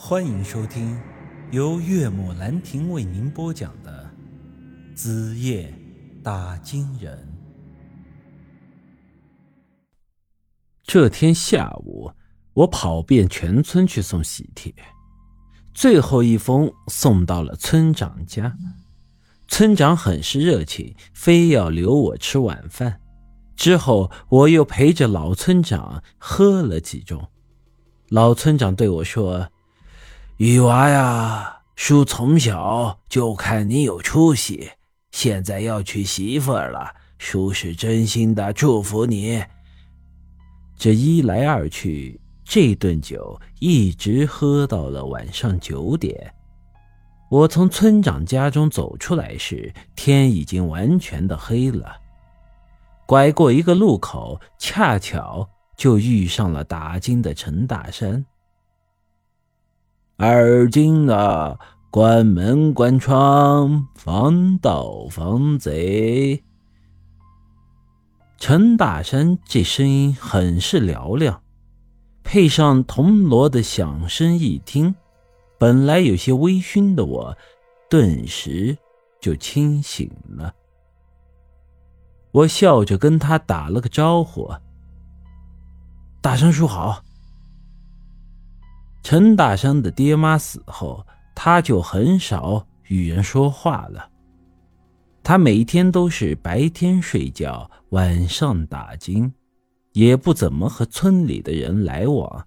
欢迎收听由岳母兰亭为您播讲的《子夜打金人》。这天下午，我跑遍全村去送喜帖，最后一封送到了村长家。村长很是热情，非要留我吃晚饭。之后，我又陪着老村长喝了几盅。老村长对我说：“雨娃呀，叔从小就看你有出息，现在要娶媳妇了，叔是真心的祝福你。”这一来二去，这顿酒一直喝到了晚上九点。我从村长家中走出来时，天已经完全的黑了。拐过一个路口，恰巧。就遇上了打金的陈大山。而今啊，关门关窗，防盗防贼。陈大山这声音很是嘹亮，配上铜锣的响声，一听，本来有些微醺的我，顿时就清醒了。我笑着跟他打了个招呼。大山叔好。陈大山的爹妈死后，他就很少与人说话了。他每天都是白天睡觉，晚上打金，也不怎么和村里的人来往。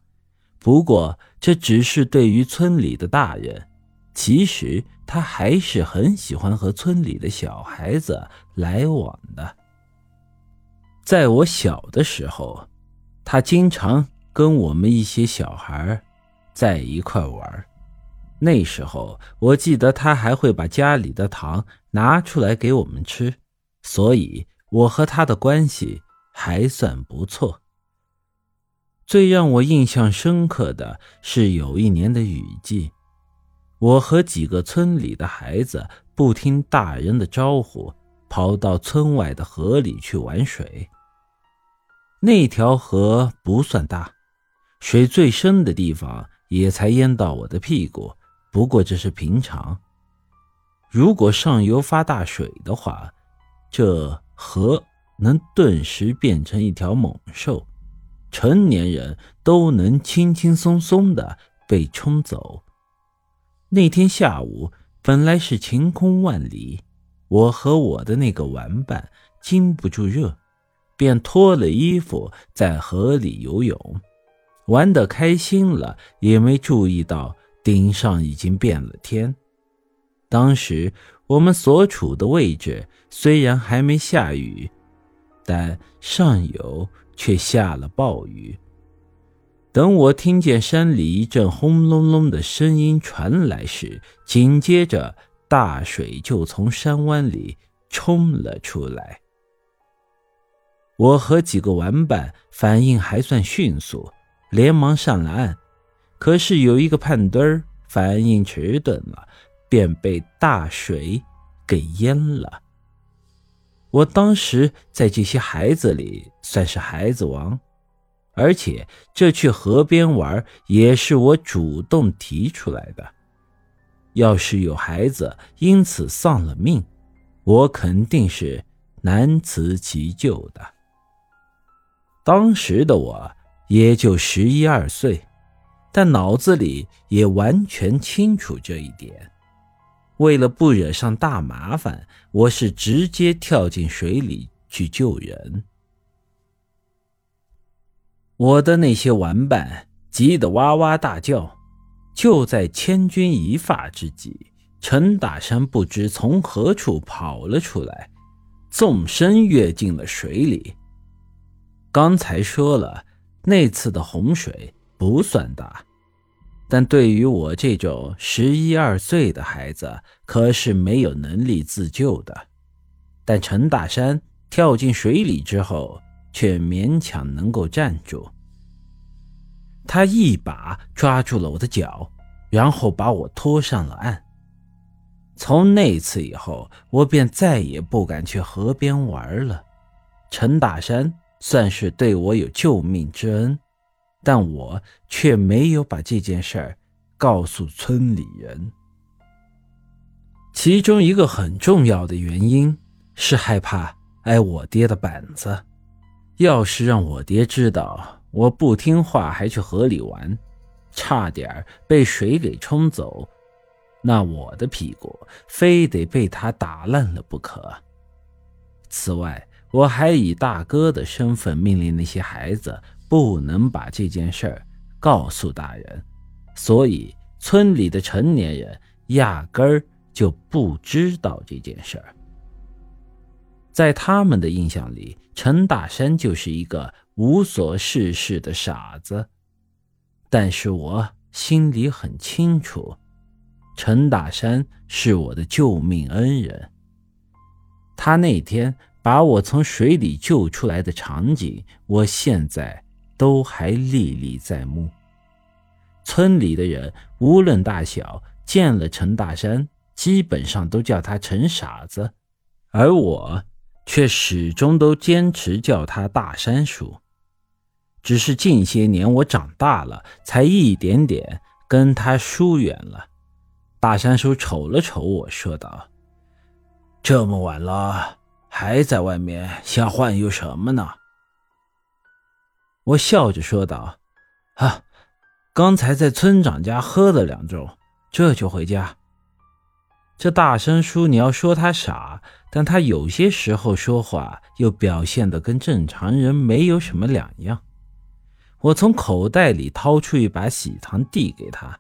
不过这只是对于村里的大人，其实他还是很喜欢和村里的小孩子来往的。在我小的时候。他经常跟我们一些小孩在一块玩，那时候我记得他还会把家里的糖拿出来给我们吃，所以我和他的关系还算不错。最让我印象深刻的是有一年的雨季，我和几个村里的孩子不听大人的招呼，跑到村外的河里去玩水。那条河不算大，水最深的地方也才淹到我的屁股。不过这是平常。如果上游发大水的话，这河能顿时变成一条猛兽，成年人都能轻轻松松的被冲走。那天下午本来是晴空万里，我和我的那个玩伴经不住热。便脱了衣服在河里游泳，玩得开心了，也没注意到顶上已经变了天。当时我们所处的位置虽然还没下雨，但上游却下了暴雨。等我听见山里一阵轰隆隆的声音传来时，紧接着大水就从山湾里冲了出来。我和几个玩伴反应还算迅速，连忙上了岸。可是有一个胖墩儿反应迟钝了，便被大水给淹了。我当时在这些孩子里算是孩子王，而且这去河边玩也是我主动提出来的。要是有孩子因此丧了命，我肯定是难辞其咎的。当时的我也就十一二岁，但脑子里也完全清楚这一点。为了不惹上大麻烦，我是直接跳进水里去救人。我的那些玩伴急得哇哇大叫。就在千钧一发之际，陈大山不知从何处跑了出来，纵身跃进了水里。刚才说了，那次的洪水不算大，但对于我这种十一二岁的孩子，可是没有能力自救的。但陈大山跳进水里之后，却勉强能够站住。他一把抓住了我的脚，然后把我拖上了岸。从那次以后，我便再也不敢去河边玩了。陈大山。算是对我有救命之恩，但我却没有把这件事儿告诉村里人。其中一个很重要的原因是害怕挨我爹的板子。要是让我爹知道我不听话还去河里玩，差点被水给冲走，那我的屁股非得被他打烂了不可。此外，我还以大哥的身份命令那些孩子不能把这件事儿告诉大人，所以村里的成年人压根儿就不知道这件事儿。在他们的印象里，陈大山就是一个无所事事的傻子。但是我心里很清楚，陈大山是我的救命恩人。他那天把我从水里救出来的场景，我现在都还历历在目。村里的人无论大小，见了陈大山，基本上都叫他陈傻子，而我。却始终都坚持叫他大山叔，只是近些年我长大了，才一点点跟他疏远了。大山叔瞅了瞅我说道：“这么晚了，还在外面瞎晃悠什么呢？”我笑着说道：“啊，刚才在村长家喝了两盅，这就回家。”这大山叔，你要说他傻，但他有些时候说话又表现的跟正常人没有什么两样。我从口袋里掏出一把喜糖递给他，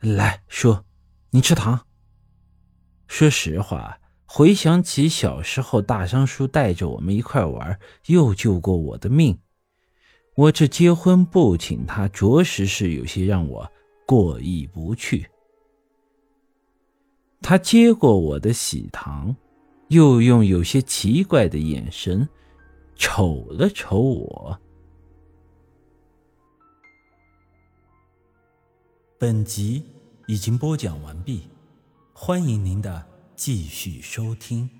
来叔，你吃糖。说实话，回想起小时候大商叔带着我们一块玩，又救过我的命，我这结婚不请他，着实是有些让我过意不去。他接过我的喜糖，又用有些奇怪的眼神瞅了瞅我。本集已经播讲完毕，欢迎您的继续收听。